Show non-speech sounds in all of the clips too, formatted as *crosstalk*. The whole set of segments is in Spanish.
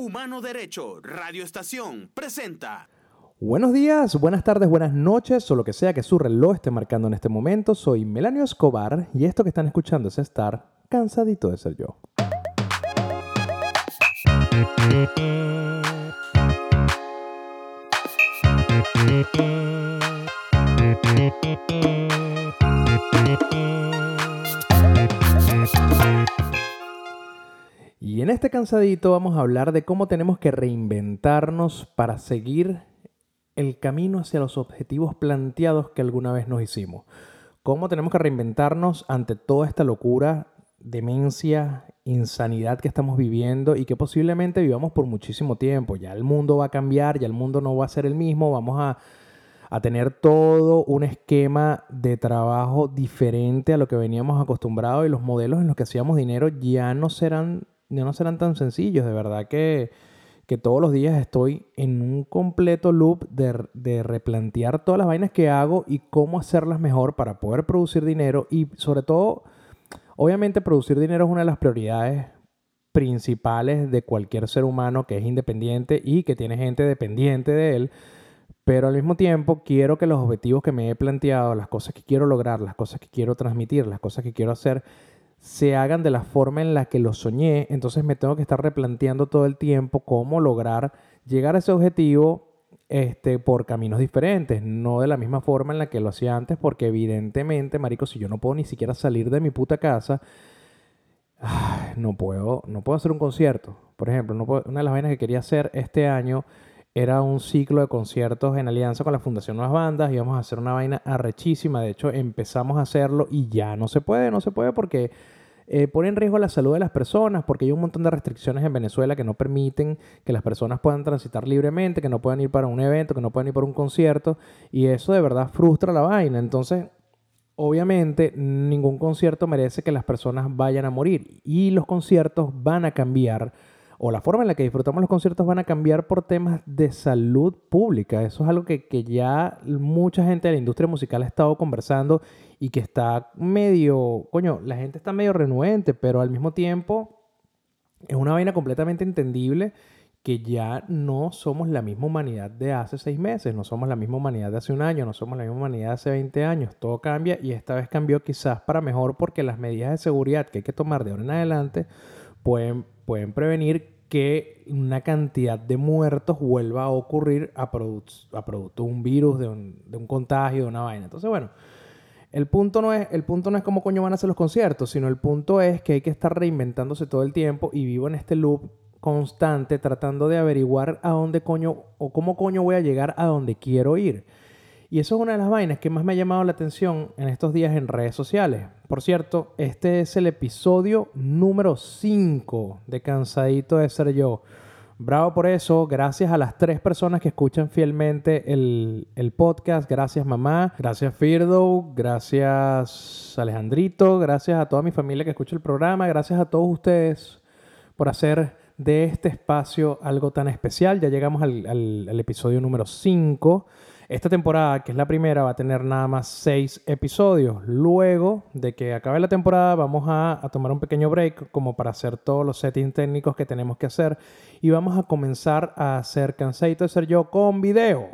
Humano Derecho, Radio Estación, presenta. Buenos días, buenas tardes, buenas noches o lo que sea que su reloj esté marcando en este momento. Soy Melanio Escobar y esto que están escuchando es estar cansadito de ser yo. Y en este cansadito vamos a hablar de cómo tenemos que reinventarnos para seguir el camino hacia los objetivos planteados que alguna vez nos hicimos. Cómo tenemos que reinventarnos ante toda esta locura, demencia, insanidad que estamos viviendo y que posiblemente vivamos por muchísimo tiempo. Ya el mundo va a cambiar, ya el mundo no va a ser el mismo, vamos a, a tener todo un esquema de trabajo diferente a lo que veníamos acostumbrados y los modelos en los que hacíamos dinero ya no serán no serán tan sencillos. De verdad que, todos los días estoy en un completo loop de, replantear todas las vainas que hago y cómo hacerlas mejor para poder producir dinero. Y sobre todo, obviamente producir dinero es una de las prioridades principales de cualquier ser humano que es independiente y que tiene gente dependiente de él. Pero al mismo tiempo quiero que los objetivos que me he planteado, las cosas que quiero lograr, las cosas que quiero transmitir, las cosas que quiero hacer, se hagan de la forma en la que lo soñé, entonces me tengo que estar replanteando todo el tiempo cómo lograr llegar a ese objetivo este, por caminos diferentes, no de la misma forma en la que lo hacía antes, porque evidentemente, marico, si yo no puedo ni siquiera salir de mi puta casa, no puedo, no puedo hacer un concierto. Por ejemplo, una de las vainas que quería hacer este año era un ciclo de conciertos en alianza con la Fundación Nuevas Bandas. Íbamos a hacer una vaina arrechísima. De hecho, empezamos a hacerlo y ya no se puede, no se puede porque eh, pone en riesgo la salud de las personas, porque hay un montón de restricciones en Venezuela que no permiten que las personas puedan transitar libremente, que no puedan ir para un evento, que no puedan ir para un concierto. Y eso de verdad frustra la vaina. Entonces, obviamente, ningún concierto merece que las personas vayan a morir. Y los conciertos van a cambiar o la forma en la que disfrutamos los conciertos van a cambiar por temas de salud pública. Eso es algo que, ya mucha gente de la industria musical ha estado conversando y que está medio, coño, la gente está medio renuente, pero al mismo tiempo es una vaina completamente entendible que ya no somos la misma humanidad de hace seis meses, no somos la misma humanidad de hace un año, no somos la misma humanidad de hace 20 años. Todo cambia y esta vez cambió quizás para mejor porque las medidas de seguridad que hay que tomar de ahora en adelante pueden pueden prevenir que una cantidad de muertos vuelva a ocurrir a, a producto de un virus, de un, contagio, de una vaina. Entonces, bueno, el punto, no es, el punto no es cómo coño van a ser los conciertos, sino el punto es que hay que estar reinventándose todo el tiempo y vivo en este loop constante tratando de averiguar a dónde coño o cómo coño voy a llegar a donde quiero ir. Y eso es una de las vainas que más me ha llamado la atención en estos días en redes sociales. Por cierto, este es el episodio número 5 de Cansadito de Ser Yo. Bravo por eso, gracias a las tres personas que escuchan fielmente el, el podcast. Gracias mamá, gracias Firdo, gracias Alejandrito, gracias a toda mi familia que escucha el programa, gracias a todos ustedes por hacer de este espacio algo tan especial. Ya llegamos al, al, al episodio número 5. Esta temporada, que es la primera, va a tener nada más seis episodios. Luego de que acabe la temporada, vamos a, tomar un pequeño break como para hacer todos los settings técnicos que tenemos que hacer. Y vamos a comenzar a hacer Cansadito de Ser Yo con video.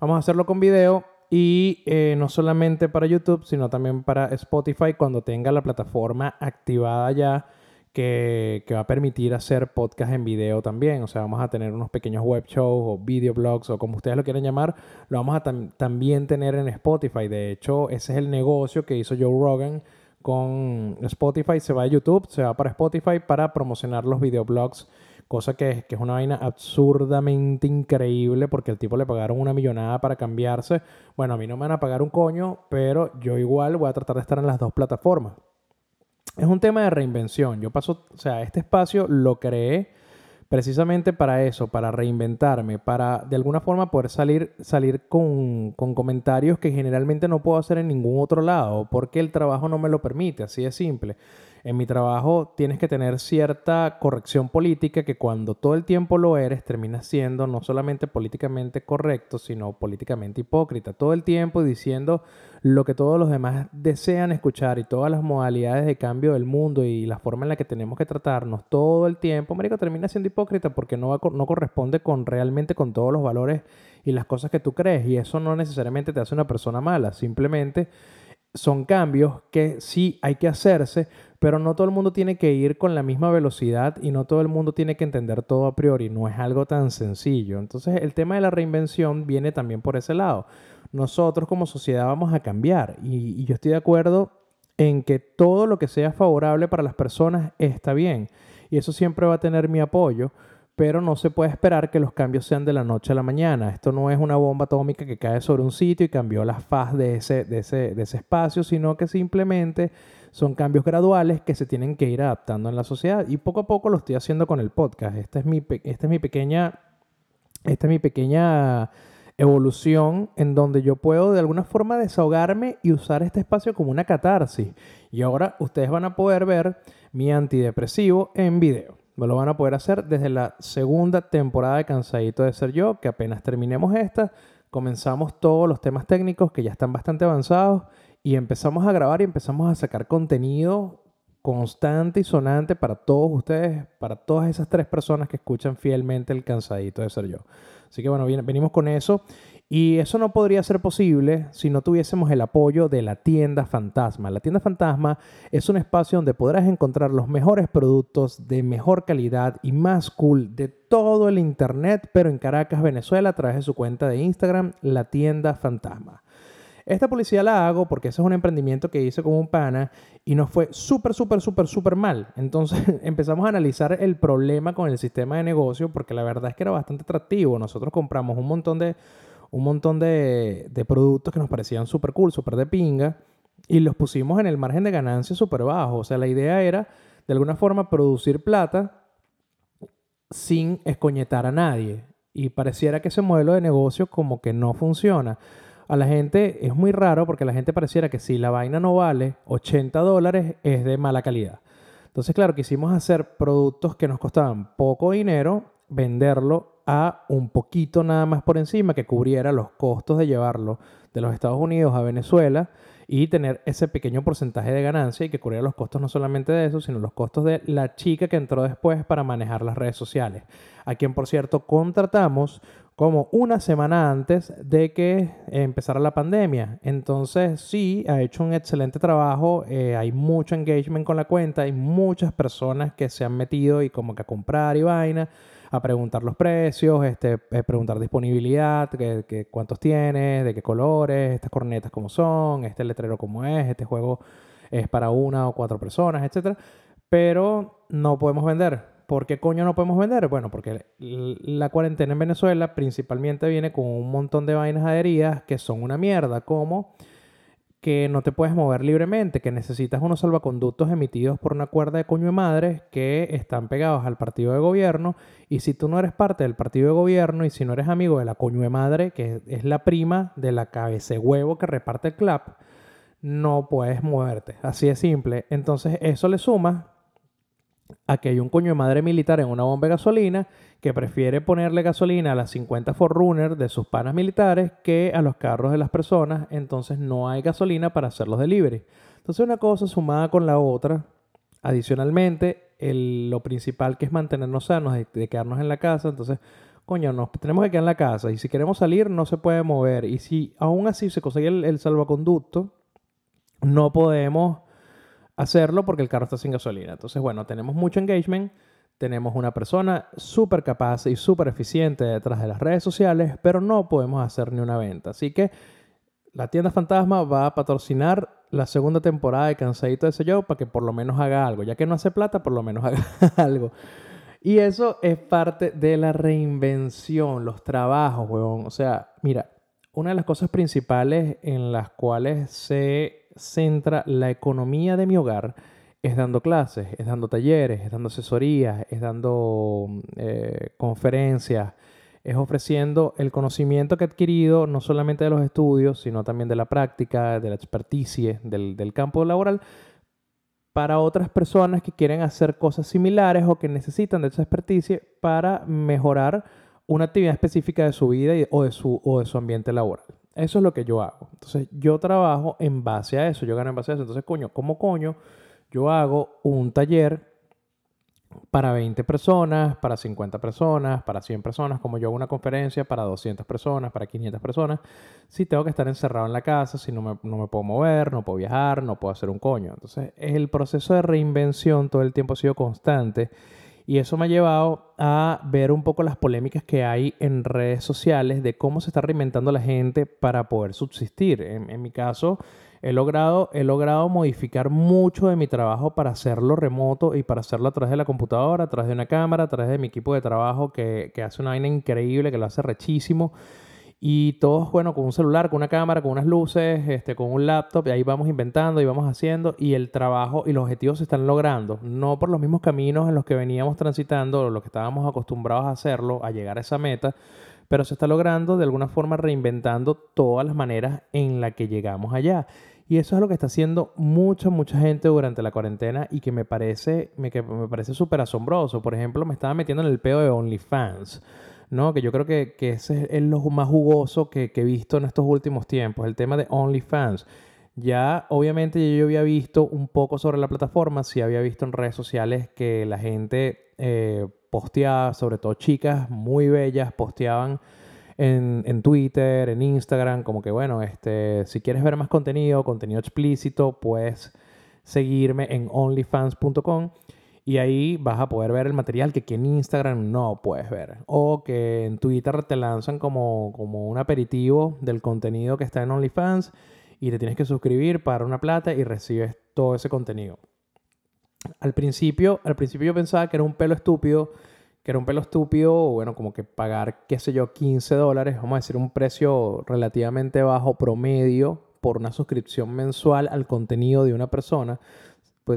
Vamos a hacerlo con video y eh, no solamente para YouTube, sino también para Spotify cuando tenga la plataforma activada ya que, va a permitir hacer podcast en video también. O sea, vamos a tener unos pequeños web shows o video blogs o como ustedes lo quieran llamar. Lo vamos a también tener en Spotify. De hecho, ese es el negocio que hizo Joe Rogan con Spotify. Se va a YouTube, se va para Spotify para promocionar los videoblogs. Cosa que, que es una vaina absurdamente increíble porque el tipo le pagaron una millonada para cambiarse. Bueno, a mí no me van a pagar un coño, pero yo igual voy a tratar de estar en las dos plataformas es un tema de reinvención. Yo paso, o sea, este espacio lo creé precisamente para eso, para reinventarme, para de alguna forma poder salir, salir con, con, comentarios que generalmente no puedo hacer en ningún otro lado, porque el trabajo no me lo permite, así de simple. En mi trabajo tienes que tener cierta corrección política que cuando todo el tiempo lo eres terminas siendo no solamente políticamente correcto, sino políticamente hipócrita. Todo el tiempo diciendo lo que todos los demás desean escuchar y todas las modalidades de cambio del mundo y la forma en la que tenemos que tratarnos todo el tiempo, marico, termina siendo hipócrita porque no, no corresponde con realmente con todos los valores y las cosas que tú crees y eso no necesariamente te hace una persona mala, simplemente son cambios que sí hay que hacerse, pero no todo el mundo tiene que ir con la misma velocidad y no todo el mundo tiene que entender todo a priori, no es algo tan sencillo. Entonces el tema de la reinvención viene también por ese lado. Nosotros como sociedad vamos a cambiar y, yo estoy de acuerdo en que todo lo que sea favorable para las personas está bien y eso siempre va a tener mi apoyo pero no se puede esperar que los cambios sean de la noche a la mañana. Esto no es una bomba atómica que cae sobre un sitio y cambió la faz de ese, de ese, de ese espacio, sino que simplemente son cambios graduales que se tienen que ir adaptando en la sociedad. Y poco a poco lo estoy haciendo con el podcast. Esta es mi, esta es mi pequeña... Esta es mi pequeña evolución en donde yo puedo de alguna forma desahogarme y usar este espacio como una catarsis. Y ahora ustedes van a poder ver mi antidepresivo en video. Me lo van a poder hacer desde la segunda temporada de Cansadito de Ser Yo, que apenas terminemos esta, comenzamos todos los temas técnicos que ya están bastante avanzados y empezamos a grabar y empezamos a sacar contenido constante y sonante para todos ustedes, para todas esas tres personas que escuchan fielmente el Cansadito de Ser Yo. Así que bueno, venimos con eso y eso no podría ser posible si no tuviésemos el apoyo de la tienda fantasma. La tienda fantasma es un espacio donde podrás encontrar los mejores productos de mejor calidad y más cool de todo el Internet, pero en Caracas, Venezuela, a través de su cuenta de Instagram, la tienda fantasma. Esta publicidad la hago porque ese es un emprendimiento que hice con un pana y nos fue súper, súper, súper, súper mal. Entonces *laughs* empezamos a analizar el problema con el sistema de negocio porque la verdad es que era bastante atractivo. Nosotros compramos un montón de un montón de, productos que nos parecían súper cool, súper de pinga, y los pusimos en el margen de ganancia súper bajo. O sea, la idea era, de alguna forma, producir plata sin escoñetar a nadie. Y pareciera que ese modelo de negocio como que no funciona. A la gente es muy raro porque la gente pareciera que si la vaina no vale 80 dólares es de mala calidad. Entonces, claro, quisimos hacer productos que nos costaban poco dinero, venderlo un poquito nada más por encima que cubriera los costos de llevarlo de los Estados Unidos a Venezuela y tener ese pequeño porcentaje de ganancia y que cubriera los costos no solamente de eso, sino los costos de la chica que entró después para manejar las redes sociales, a quien por cierto contratamos como una semana antes de que empezara la pandemia. Entonces sí, ha hecho un excelente trabajo, eh, hay mucho engagement con la cuenta, hay muchas personas que se han metido y como que a comprar y vaina a preguntar los precios, este, eh, preguntar disponibilidad, que, cuántos tienes, de qué colores, estas cornetas cómo son, este letrero cómo es, este juego es para una o cuatro personas, etc. Pero no podemos vender. ¿Por qué coño no podemos vender? Bueno, porque la cuarentena en Venezuela principalmente viene con un montón de vainas adheridas que son una mierda, como que no te puedes mover libremente, que necesitas unos salvaconductos emitidos por una cuerda de coño de madre que están pegados al partido de gobierno y si tú no eres parte del partido de gobierno y si no eres amigo de la coño de madre, que es la prima de la cabeza huevo que reparte el clap, no puedes moverte. Así de simple. Entonces eso le suma a que hay un coño de madre militar en una bomba de gasolina que prefiere ponerle gasolina a las 50 Forerunner de sus panas militares que a los carros de las personas, entonces no hay gasolina para hacer los delivery. Entonces una cosa sumada con la otra, adicionalmente, lo principal que es mantenernos sanos, de, quedarnos en la casa, entonces, coño, nos tenemos que quedar en la casa y si queremos salir no se puede mover y si aún así se consigue el salvoconducto, no podemos hacerlo porque el carro está sin gasolina. Entonces, bueno, tenemos mucho engagement, tenemos una persona súper capaz y súper eficiente detrás de las redes sociales, pero no podemos hacer ni una venta. Así que la tienda fantasma va a patrocinar la segunda temporada de Cansadito de Sello para que por lo menos haga algo. Ya que no hace plata, por lo menos *laughs* haga algo. Y eso es parte de la reinvención, los trabajos, huevón. O sea, mira, una de las cosas principales en las cuales se centra la economía de mi hogar es dando clases, es dando talleres, es dando asesorías, es dando eh, conferencias, es ofreciendo el conocimiento que he adquirido no solamente de los estudios, sino también de la práctica, de la experticia, del, del campo laboral, para otras personas que quieren hacer cosas similares o que necesitan de esa experticia para mejorar una actividad específica de su vida o, de su, o de su ambiente laboral. Eso es lo que yo hago. Entonces, yo trabajo en base a eso, yo gano en base a eso. Entonces, coño, ¿cómo coño yo hago un taller para 20 personas, para 50 personas, para 100 personas, como yo hago una conferencia para 200 personas, para 500 personas, si tengo que estar encerrado en la casa, si no me, no me puedo mover, no puedo viajar, no puedo hacer un coño. Entonces, el proceso de reinvención todo el tiempo ha sido constante y eso me ha llevado a ver un poco las polémicas que hay en redes sociales de cómo se está reinventando la gente para poder subsistir. En, mi caso, he logrado, he logrado modificar mucho de mi trabajo para hacerlo remoto y para hacerlo a través de la computadora, a través de una cámara, a través de mi equipo de trabajo que, que hace una vaina increíble, que lo hace rechísimo. Y todos, bueno, con un celular, con una cámara, con unas luces, este, con un laptop, y ahí vamos inventando y vamos haciendo, y el trabajo y los objetivos se están logrando, no por los mismos caminos en los que veníamos transitando, o los que estábamos acostumbrados a hacerlo, a llegar a esa meta, pero se está logrando de alguna forma reinventando todas las maneras en las que llegamos allá. Y eso es lo que está haciendo mucha, mucha gente durante la cuarentena y que me parece, me, me parece súper asombroso. Por ejemplo, me estaba metiendo en el pedo de OnlyFans. ¿No? Que yo creo que, que ese es lo más jugoso que, he visto en estos últimos tiempos, el tema de OnlyFans. Ya, obviamente, yo había visto un poco sobre la plataforma, sí había visto en redes sociales que la gente eh, posteaba, sobre todo chicas muy bellas, posteaban en, en, Twitter, en Instagram, como que, bueno, este, si quieres ver más contenido, contenido explícito, puedes seguirme en onlyfans.com. Y ahí vas a poder ver el material que aquí en Instagram no puedes ver. O que en Twitter te lanzan como, como un aperitivo del contenido que está en OnlyFans y te tienes que suscribir, para una plata y recibes todo ese contenido. Al principio, al principio yo pensaba que era un pelo estúpido, que era un pelo estúpido, bueno, como que pagar, qué sé yo, 15 dólares, vamos a decir un precio relativamente bajo promedio por una suscripción mensual al contenido de una persona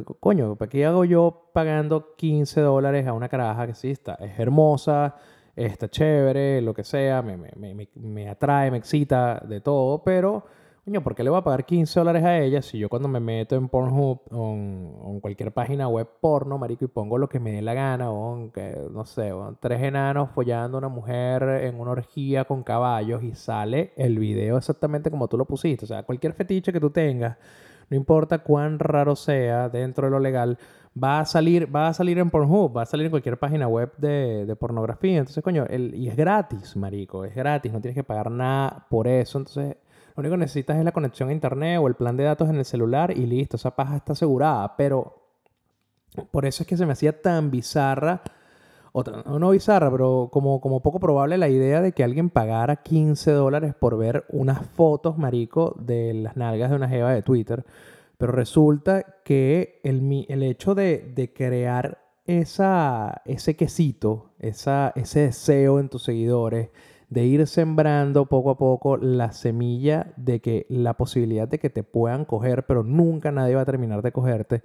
pues coño, ¿para qué hago yo pagando 15 dólares a una caraja que sí está? Es hermosa, está chévere, lo que sea, me, me, me, atrae, me excita, de todo, pero, coño, ¿por qué le voy a pagar 15 dólares a ella si yo cuando me meto en Pornhub o en, cualquier página web porno, marico, y pongo lo que me dé la gana, o que, no sé, tres enanos follando a una mujer en una orgía con caballos y sale el video exactamente como tú lo pusiste, o sea, cualquier fetiche que tú tengas no importa cuán raro sea dentro de lo legal, va a salir, va a salir en Pornhub, va a salir en cualquier página web de, pornografía. Entonces, coño, y es gratis, marico, es gratis, no tienes que pagar nada por eso. Entonces, lo único que necesitas es la conexión a internet o el plan de datos en el celular y listo, esa paja está asegurada. Pero por eso es que se me hacía tan bizarra otra, no bizarra, pero como, como poco probable la idea de que alguien pagara 15 dólares por ver unas fotos, marico, de las nalgas de una jeva de Twitter. Pero resulta que el, el hecho de, de crear esa, ese quesito, esa, ese deseo en tus seguidores, de ir sembrando poco a poco la semilla de que la posibilidad de que te puedan coger, pero nunca nadie va a terminar de cogerte,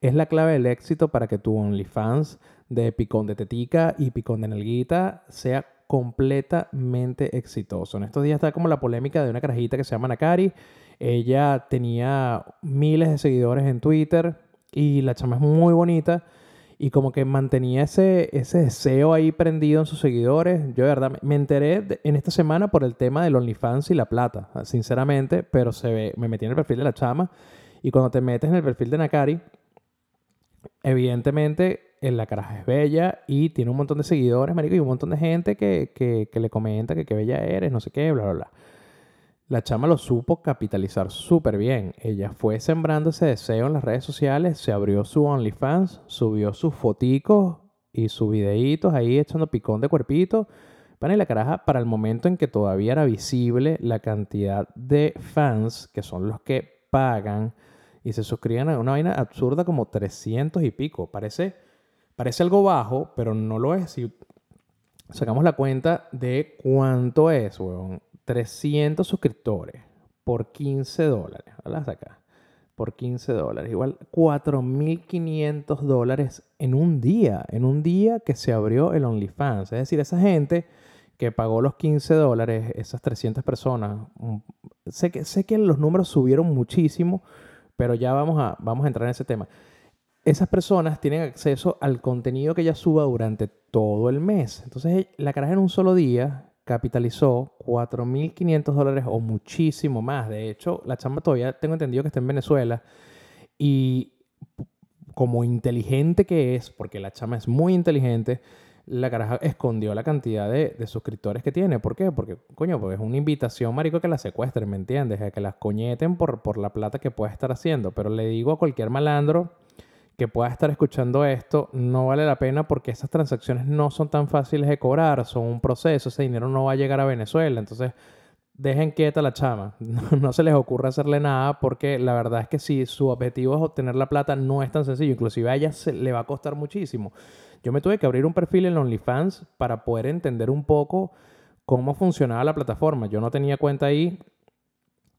es la clave del éxito para que tu OnlyFans de picón de tetica y picón de nalguita sea completamente exitoso. En estos días está como la polémica de una carajita que se llama Nakari. Ella tenía miles de seguidores en Twitter y la chama es muy bonita y como que mantenía ese, ese deseo ahí prendido en sus seguidores. Yo de verdad me enteré en esta semana por el tema del OnlyFans y la plata, sinceramente, pero se ve, me metí en el perfil de la chama y cuando te metes en el perfil de Nakari, evidentemente la caraja es bella y tiene un montón de seguidores, marico, y un montón de gente que, que, le comenta que qué bella eres, no sé qué, bla, bla, bla. La chama lo supo capitalizar súper bien. Ella fue sembrando ese deseo en las redes sociales, se abrió su OnlyFans, subió sus foticos y sus videitos ahí echando picón de cuerpito. Para la caraja, para el momento en que todavía era visible la cantidad de fans, que son los que pagan y se suscriben a una vaina absurda como 300 y pico. Parece Parece algo bajo, pero no lo es. Si sacamos la cuenta de cuánto es, weón. 300 suscriptores por 15 dólares. ¿Verdad? Acá. Por 15 dólares. Igual 4.500 dólares en un día. En un día que se abrió el OnlyFans. Es decir, esa gente que pagó los 15 dólares, esas 300 personas. Mm, sé que, sé que los números subieron muchísimo, pero ya vamos a, vamos a entrar en ese tema. esas personas tienen acceso al contenido que ella suba durante todo el mes. Entonces, la caraja en un solo día capitalizó 4.500 dólares o muchísimo más. De hecho, la chamba todavía tengo entendido que está en Venezuela y como inteligente que es, porque la chama es muy inteligente, la caraja escondió la cantidad de, suscriptores que tiene. ¿Por qué? Porque, coño, pues es una invitación, marico, que la secuestren, ¿me entiendes? A que las coñeten por, por la plata que pueda estar haciendo. Pero le digo a cualquier malandro que pueda estar escuchando esto, no vale la pena porque esas transacciones no son tan fáciles de cobrar, son un proceso, ese dinero no va a llegar a Venezuela. Entonces, dejen quieta la chama. *laughs* No, se les ocurra hacerle nada porque la verdad es que si su objetivo es obtener la plata, no es tan sencillo. Inclusive a ella se, le va a costar muchísimo. Yo me tuve que abrir un perfil en OnlyFans para poder entender un poco cómo funcionaba la plataforma. Yo no tenía cuenta ahí.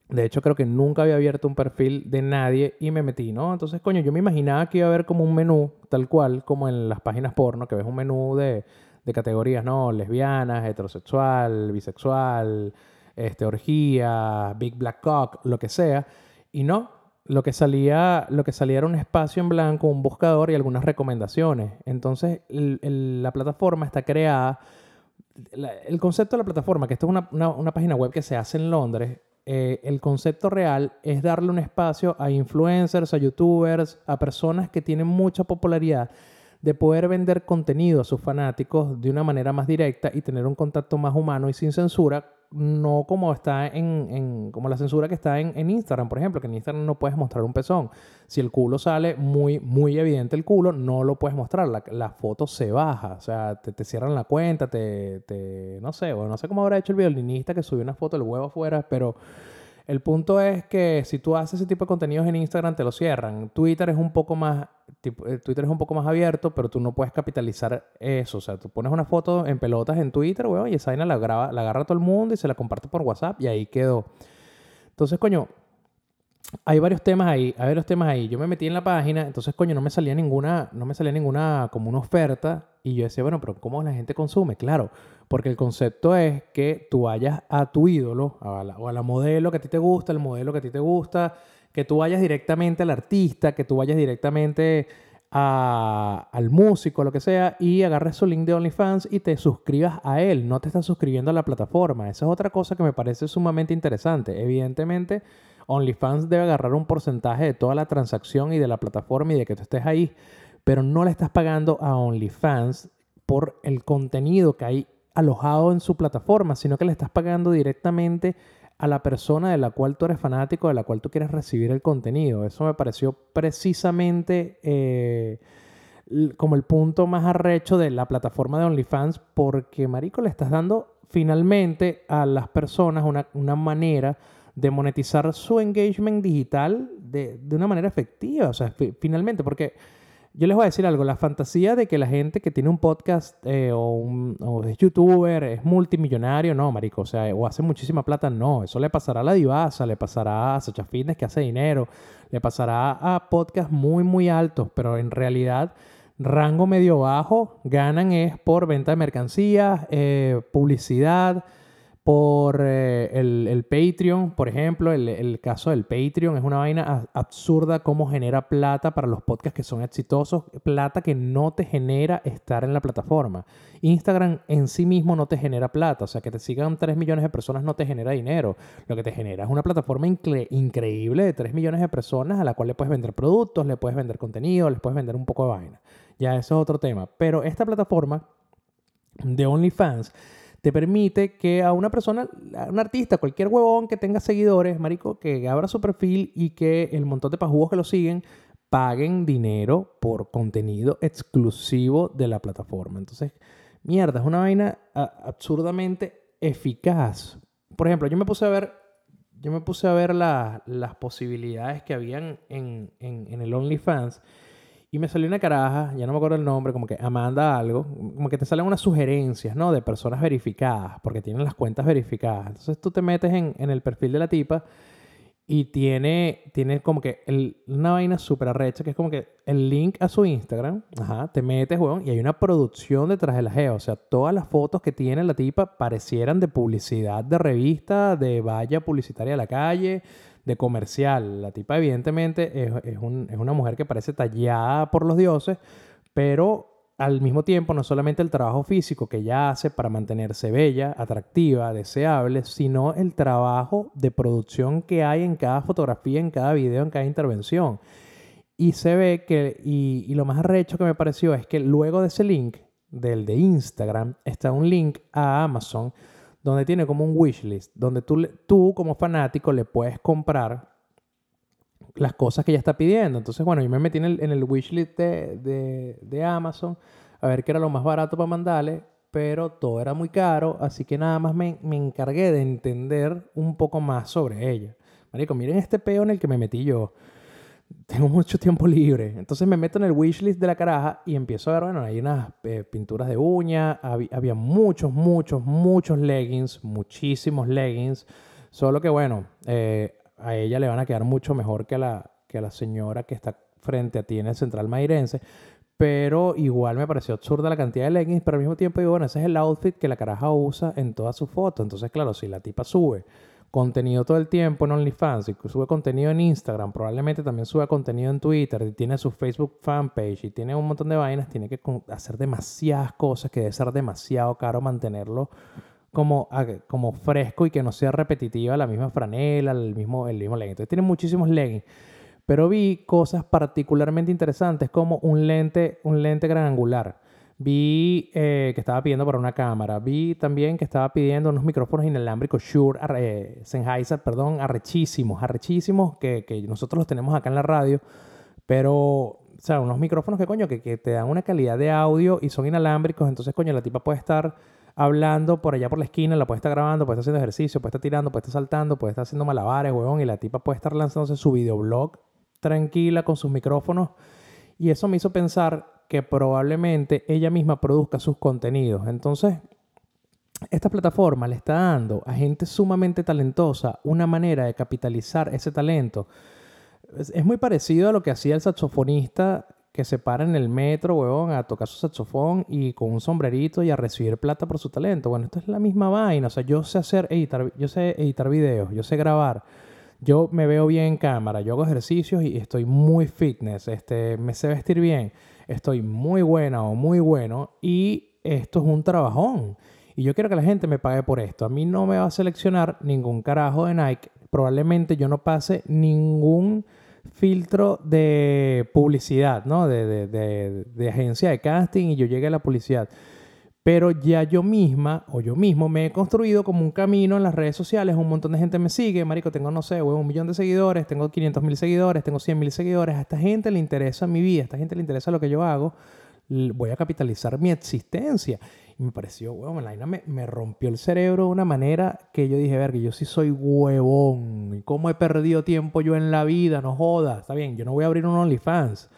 De hecho, creo que nunca había abierto un perfil de nadie y me metí, ¿no? Entonces, coño, yo me imaginaba que iba a haber como un menú, tal cual, como en las páginas porno, que ves un menú de, de categorías, ¿no? Lesbianas, heterosexual, bisexual, este, orgía, Big Black Cock, lo que sea. Y no, lo que salía, lo que salía era un espacio en blanco, un buscador y algunas recomendaciones. Entonces, la plataforma está creada. el concepto de la plataforma, que esto es una, página web que se hace en Londres, eh, el concepto real es darle un espacio a influencers, a youtubers, a personas que tienen mucha popularidad de poder vender contenido a sus fanáticos de una manera más directa y tener un contacto más humano y sin censura no como está en, como la censura que está en, Instagram, por ejemplo, que en Instagram no puedes mostrar un pezón. Si el culo sale muy, muy evidente el culo, no lo puedes mostrar. La, foto se baja. O sea, te, cierran la cuenta, te, te, no sé, bueno, no sé cómo habrá hecho el violinista que subió una foto del huevo afuera, pero el punto es que si tú haces ese tipo de contenidos en Instagram, te lo cierran. Twitter es un poco más, eh, Twitter es un poco más abierto, pero tú no puedes capitalizar eso. O sea, tú pones una foto en pelotas en Twitter, weón, y esa vaina la, graba, la agarra todo el mundo y se la comparte por WhatsApp y ahí quedó. Entonces, coño, hay varios temas ahí, hay varios temas ahí. Yo me metí en la página, entonces, coño, no me salía ninguna, no me salía ninguna como una oferta. Y yo decía, bueno, pero ¿cómo la gente consume? Claro, porque el concepto es que tú vayas a tu ídolo, a la, o a la modelo que a ti te gusta, el modelo que a ti te gusta, que tú vayas directamente al artista, que tú vayas directamente al músico, lo que sea, y agarres su link de OnlyFans y te suscribas a él. No te estás suscribiendo a la plataforma. Esa es otra cosa que me parece sumamente interesante. Evidentemente OnlyFans debe agarrar un porcentaje de toda la transacción y de la plataforma y de que tú estés ahí, pero no le estás pagando a OnlyFans por el contenido que hay alojado en su plataforma, sino que le estás pagando directamente a la persona de la cual tú eres fanático, de la cual tú quieres recibir el contenido. Eso me pareció precisamente eh, como el punto más arrecho de la plataforma de OnlyFans, porque, Marico, le estás dando finalmente a las personas una, una manera de monetizar su engagement digital de, una manera efectiva. O sea, finalmente, porque yo les voy a decir algo, la fantasía de que la gente que tiene un podcast eh, o, un, es youtuber, es multimillonario, no, marico, o sea, o hace muchísima plata, no, eso le pasará a la divasa, le pasará a Sacha Fitness que hace dinero, le pasará a podcasts muy, muy altos, pero en realidad rango medio bajo ganan es por venta de mercancías, eh, publicidad, por eh, el, Patreon, por ejemplo, el, caso del Patreon es una vaina absurda cómo genera plata para los podcasts que son exitosos, plata que no te genera estar en la plataforma. Instagram en sí mismo no te genera plata, o sea, que te sigan 3 millones de personas no te genera dinero. Lo que te genera es una plataforma increíble de 3 millones de personas a la cual le puedes vender productos, le puedes vender contenido, les puedes vender un poco de vaina. Ya eso es otro tema. Pero esta plataforma de OnlyFans te permite que a una persona, a un artista, cualquier huevón que tenga seguidores, marico, que abra su perfil y que el montón de pajugos que lo siguen paguen dinero por contenido exclusivo de la plataforma. Entonces, mierda, es una vaina absurdamente eficaz. Por ejemplo, yo me puse a ver, yo me puse a ver las posibilidades que habían en, el OnlyFans y me salió una caraja, ya no me acuerdo el nombre, como que Amanda algo, como que te salen unas sugerencias, ¿no? De personas verificadas, porque tienen las cuentas verificadas. Entonces tú te metes en, en el perfil de la tipa y tiene, tiene como que una vaina súper arrecha, que es como que el link a su Instagram, ajá, te metes, weón, y hay una producción detrás de la geo. O sea, todas las fotos que tiene la tipa parecieran de publicidad de revista, de valla publicitaria a la calle, de comercial. La tipa evidentemente es, es, un- es una mujer que parece tallada por los dioses, pero al mismo tiempo no solamente el trabajo físico que ella hace para mantenerse bella, atractiva, deseable, sino el trabajo de producción que hay en cada fotografía, en cada video, en cada intervención. Y se ve que, y, y lo más arrecho que me pareció es que luego de ese link, del de Instagram, está un link a Amazon donde tiene como un wishlist, donde tú, tú como fanático le puedes comprar las cosas que ella está pidiendo. Entonces, bueno, yo me metí en el, wishlist de, de, de Amazon a ver qué era lo más barato para mandarle, pero todo era muy caro, así que nada más me, me encargué de entender un poco más sobre ella. Marico, miren este peo en el que me metí yo. Tengo mucho tiempo libre. Entonces me meto en el wishlist de la caraja y empiezo a ver, bueno, hay unas eh, pinturas de uña, había muchos, muchos, muchos leggings, muchísimos leggings. Solo que, bueno, eh, a ella le van a quedar mucho mejor que a, la, que la señora que está frente a ti en el Central Mairense. Pero igual me pareció absurda la cantidad de leggings, pero al mismo tiempo digo, bueno, ese es el outfit que la caraja usa en todas sus fotos. Entonces, claro, si la tipa sube contenido todo el tiempo en OnlyFans sube contenido en Instagram, probablemente también sube contenido en Twitter tiene su Facebook fanpage y tiene un montón de vainas, tiene que hacer demasiadas cosas que debe ser demasiado caro mantenerlo como, como fresco y que no sea repetitiva la misma franela, el mismo, el mismo legging. Entonces tiene muchísimos leggings. Pero vi cosas particularmente interesantes como un lente, un lente gran angular. Vi eh, que estaba pidiendo para una cámara. Vi también que estaba pidiendo unos micrófonos inalámbricos Shure, eh, Sennheiser, perdón, arrechísimos, arrechísimos, que, que nosotros los tenemos acá en la radio. Pero, o sea, unos micrófonos que coño, que, que te dan una calidad de audio y son inalámbricos. Entonces, coño, la tipa puede estar hablando por allá por la esquina, la puede estar grabando, puede estar haciendo ejercicio, puede estar tirando, puede estar saltando, puede estar haciendo malabares, huevón, y la tipa puede estar lanzándose su videoblog tranquila con sus micrófonos. Y eso me hizo pensar que probablemente ella misma produzca sus contenidos. Entonces, esta plataforma le está dando a gente sumamente talentosa una manera de capitalizar ese talento. Es, muy parecido a lo que hacía el saxofonista que se para en el metro, huevón, a tocar su saxofón y con un sombrerito y a recibir plata por su talento. Bueno, esto es la misma vaina. O sea, yo sé hacer, editar, yo sé editar videos, yo sé grabar. Yo me veo bien en cámara, yo hago ejercicios y estoy muy fitness, este, me sé vestir bien, estoy muy buena o muy bueno y esto es un trabajón. Y yo quiero que la gente me pague por esto. A mí no me va a seleccionar ningún carajo de Nike. Probablemente yo no pase ningún filtro de publicidad, ¿no? De, de, de, de agencia de casting y yo llegue a la publicidad. Pero ya yo misma o yo mismo me he construido como un camino en las redes sociales. Un montón de gente me sigue. Marico, tengo, no sé, un millón de seguidores, tengo 500 mil seguidores, tengo 100 mil seguidores. A esta gente le interesa mi vida, a esta gente le interesa lo que yo hago. Voy a capitalizar mi existencia. Y me pareció, huevón, la vaina me, me rompió el cerebro de una manera que yo dije, verga, yo sí soy huevón. ¿Y cómo he perdido tiempo yo en la vida? No jodas. Está bien, yo no voy a abrir un OnlyFans.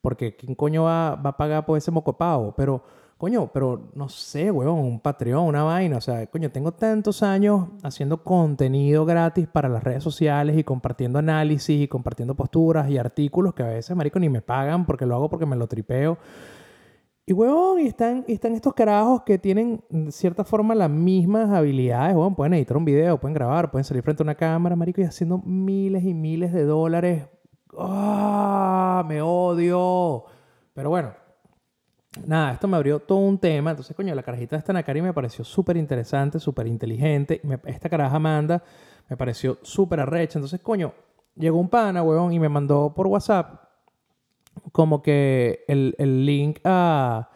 Porque ¿quién coño va, va a pagar por ese mocopavo? Pero, coño, pero no sé, huevón, un Patreon, una vaina. O sea, coño, tengo tantos años haciendo contenido gratis para las redes sociales y compartiendo análisis y compartiendo posturas y artículos que a veces, marico, ni me pagan porque lo hago porque me lo tripeo. Y, huevón, y están, están estos carajos que tienen, de cierta forma, las mismas habilidades, huevón. Pueden editar un video, pueden grabar, pueden salir frente a una cámara, marico, y haciendo miles y miles de dólares. ¡Ah! ¡Me odio! Pero bueno, nada, esto me abrió todo un tema. Entonces, coño, la carajita de esta Nakari me pareció súper interesante, súper inteligente. Esta caraja Amanda me pareció súper arrecha. Entonces, coño, llegó un pana, huevón, y me mandó por WhatsApp como que el, el link a,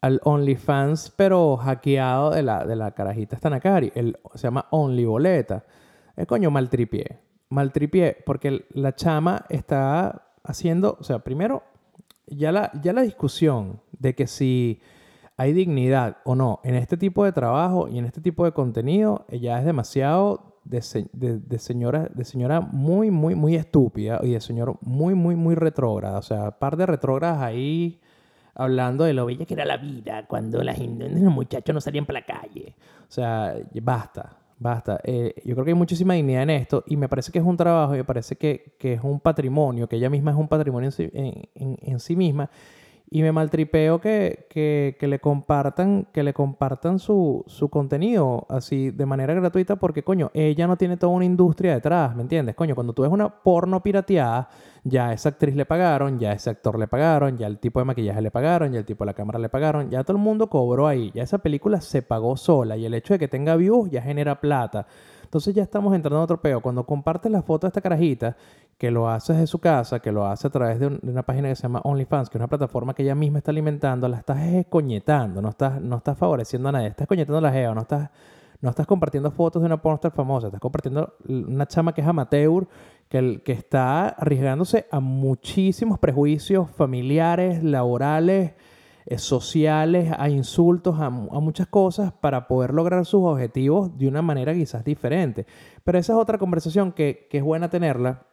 al OnlyFans, pero hackeado de la, de la carajita esta Nakari. El, se llama OnlyBoleta. Eh, coño, maltripié. Maltripié, porque la chama está haciendo, o sea, primero, ya la, ya la discusión de que si hay dignidad o no en este tipo de trabajo y en este tipo de contenido, eh, ya es demasiado de, se- de- de señora, de señora muy, muy, muy estúpida y de señor muy, muy, muy retrógrada. O sea, par de retrógradas ahí hablando de lo bella que era la vida cuando la gente, los muchachos no salían para la calle. O sea, basta, basta. Eh, yo creo que hay muchísima dignidad en esto y me parece que es un trabajo y me parece que, que es un patrimonio, que ella misma es un patrimonio en- en- en sí misma y me maltripeo que, que, que, le compartan, que le compartan su, su, contenido así de manera gratuita porque, coño, ella no tiene toda una industria detrás, ¿me entiendes? Coño, cuando tú ves una porno pirateada, ya a esa actriz le pagaron, ya a ese actor le pagaron, ya el tipo de maquillaje le pagaron, ya el tipo de la cámara le pagaron, ya todo el mundo cobró ahí, ya esa película se pagó sola y el hecho de que tenga views ya genera plata. Entonces ya estamos entrando en otro peo. Cuando compartes la foto de esta carajita, que lo haces de su casa, que lo hace a través de, una página que se llama OnlyFans, que es una plataforma que ella misma está alimentando, la estás escoñetando, no estás, no estás favoreciendo a nadie, estás escoñetando a la geo, no estás, no estás compartiendo fotos de una pornstar famosa, estás compartiendo una chama que es amateur, que, que está arriesgándose a muchísimos prejuicios familiares, laborales, eh, sociales, a insultos, a, muchas cosas para poder lograr sus objetivos de una manera quizás diferente. Pero esa es otra conversación que, es buena tenerla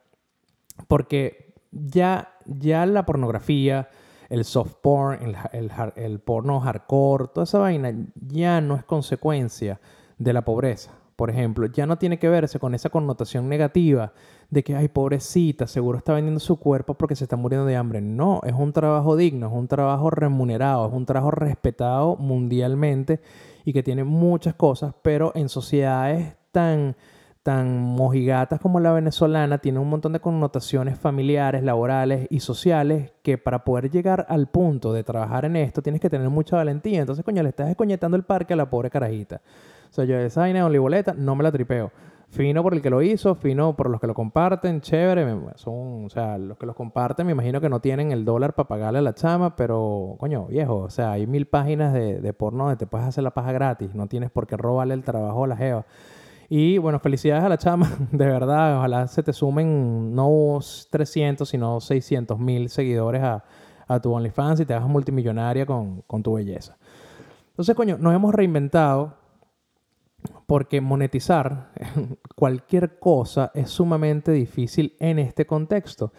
porque ya, ya la pornografía, el soft porn, el, el, el porno hardcore, toda esa vaina ya no es consecuencia de la pobreza por ejemplo, ya no tiene que verse con esa connotación negativa de que, ay, pobrecita, seguro está vendiendo su cuerpo porque se está muriendo de hambre. No, es un trabajo digno, es un trabajo remunerado, es un trabajo respetado mundialmente y que tiene muchas cosas, pero en sociedades tan tan mojigatas como la venezolana tiene un montón de connotaciones familiares, laborales y sociales que para poder llegar al punto de trabajar en esto tienes que tener mucha valentía. Entonces, coño, le estás descoñetando el parque a la pobre carajita. O sea, yo esa vaina de no me la tripeo. Fino por el que lo hizo, fino por los que lo comparten, chévere. Son, o sea, los que los comparten me imagino que no tienen el dólar para pagarle a la chama, pero coño, viejo, o sea, hay mil páginas de, de porno donde te puedes hacer la paja gratis. No tienes por qué robarle el trabajo a la jeva. Y bueno, felicidades a la chama, *laughs* de verdad. Ojalá se te sumen no 300, sino 600 mil seguidores a, a tu OnlyFans y te hagas multimillonaria con, con tu belleza. Entonces, coño, nos hemos reinventado porque monetizar *laughs* cualquier cosa es sumamente difícil en este contexto.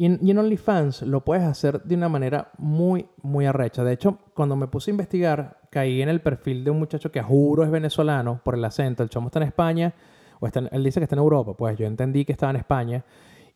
Y en, OnlyFans lo puedes hacer de una manera muy, muy arrecha. De hecho, cuando me puse a investigar, caí en el perfil de un muchacho que juro es venezolano por el acento. El chamo está en España, o está él dice que está en Europa. Pues yo entendí que estaba en España.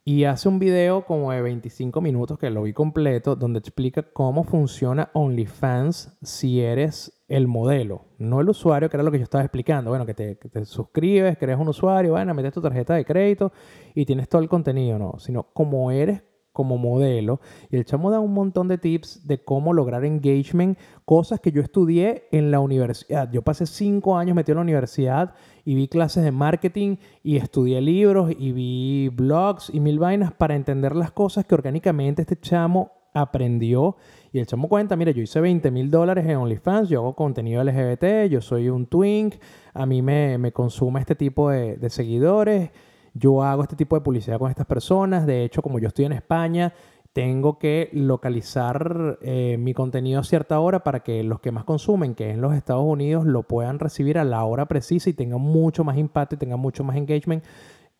Y hace un video como de 25 minutos que lo vi completo, donde explica cómo funciona OnlyFans si eres el modelo, no el usuario, que era lo que yo estaba explicando. Bueno, que te, que te suscribes, que eres un usuario, bueno, metes tu tarjeta de crédito y tienes todo el contenido, no, sino como eres como modelo y el chamo da un montón de tips de cómo lograr engagement, cosas que yo estudié en la universidad. Yo pasé cinco años metido en la universidad y vi clases de marketing y estudié libros y vi blogs y mil vainas para entender las cosas que orgánicamente este chamo aprendió. Y el chamo cuenta, mira, yo hice 20 mil dólares en OnlyFans, yo hago contenido LGBT, yo soy un twink, a mí me, me consume este tipo de, de seguidores yo hago este tipo de publicidad con estas personas. De hecho, como yo estoy en España, tengo que localizar eh, mi contenido a cierta hora para que los que más consumen, que es en los Estados Unidos, lo puedan recibir a la hora precisa y tengan mucho más impacto y tengan mucho más engagement.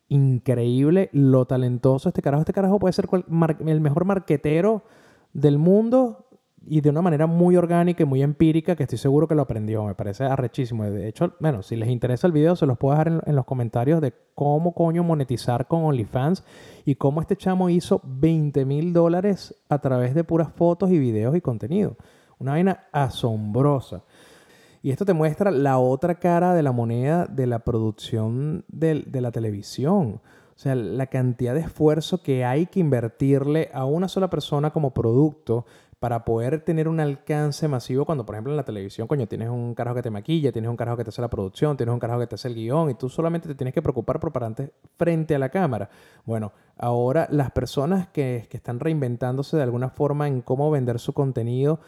Increíble lo talentoso este carajo. Este carajo puede ser el mejor marquetero del mundo y de una manera muy orgánica y muy empírica que estoy seguro que lo aprendió. Me parece arrechísimo. De hecho, bueno, si les interesa el video, se los puedo dejar en, los comentarios de cómo coño monetizar con OnlyFans y cómo este chamo hizo 20 mil dólares a través de puras fotos y videos y contenido. Una vaina asombrosa. Y esto te muestra la otra cara de la moneda de la producción de, de la televisión. O sea, la cantidad de esfuerzo que hay que invertirle a una sola persona como producto para poder tener un alcance masivo cuando, por ejemplo, en la televisión, coño, tienes un carajo que te maquilla, tienes un carajo que te hace la producción, tienes un carajo que te hace el guion y tú solamente te tienes que preocupar por pararte frente a la cámara. Bueno, ahora las personas que, que están reinventándose de alguna forma en cómo vender su contenido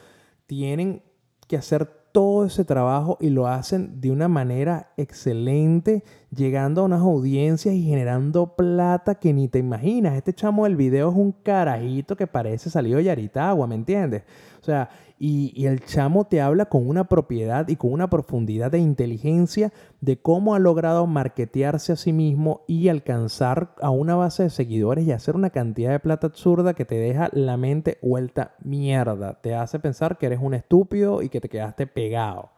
tienen que hacer todo ese trabajo y lo hacen de una manera excelente, llegando a unas audiencias y generando plata que ni te imaginas. Este chamo del video es un carajito que parece salido de Yaritagua, ¿me entiendes? O sea, y, el chamo te habla con una propiedad y con una profundidad de inteligencia de cómo ha logrado marketearse a sí mismo y alcanzar a una base de seguidores y hacer una cantidad de plata absurda que te deja la mente vuelta mierda. Te hace pensar que eres un estúpido y que te quedaste pegado.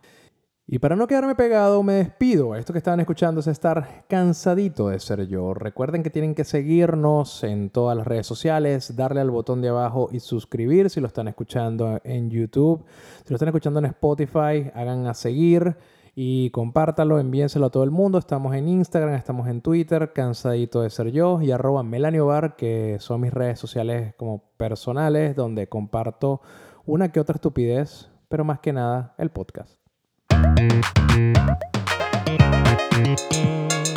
Y para no quedarme pegado, me despido. Esto que estaban escuchando es estar cansadito de ser yo. Recuerden que tienen que seguirnos en todas las redes sociales, darle al botón de abajo y suscribir si lo están escuchando en YouTube. Si lo están escuchando en Spotify, hagan a seguir y compártalo, envíenselo a todo el mundo. Estamos en Instagram, estamos en Twitter, cansadito de ser yo y arroba Melaniobar, que son mis redes sociales como personales donde comparto una que otra estupidez, pero más que nada el podcast. Thank you.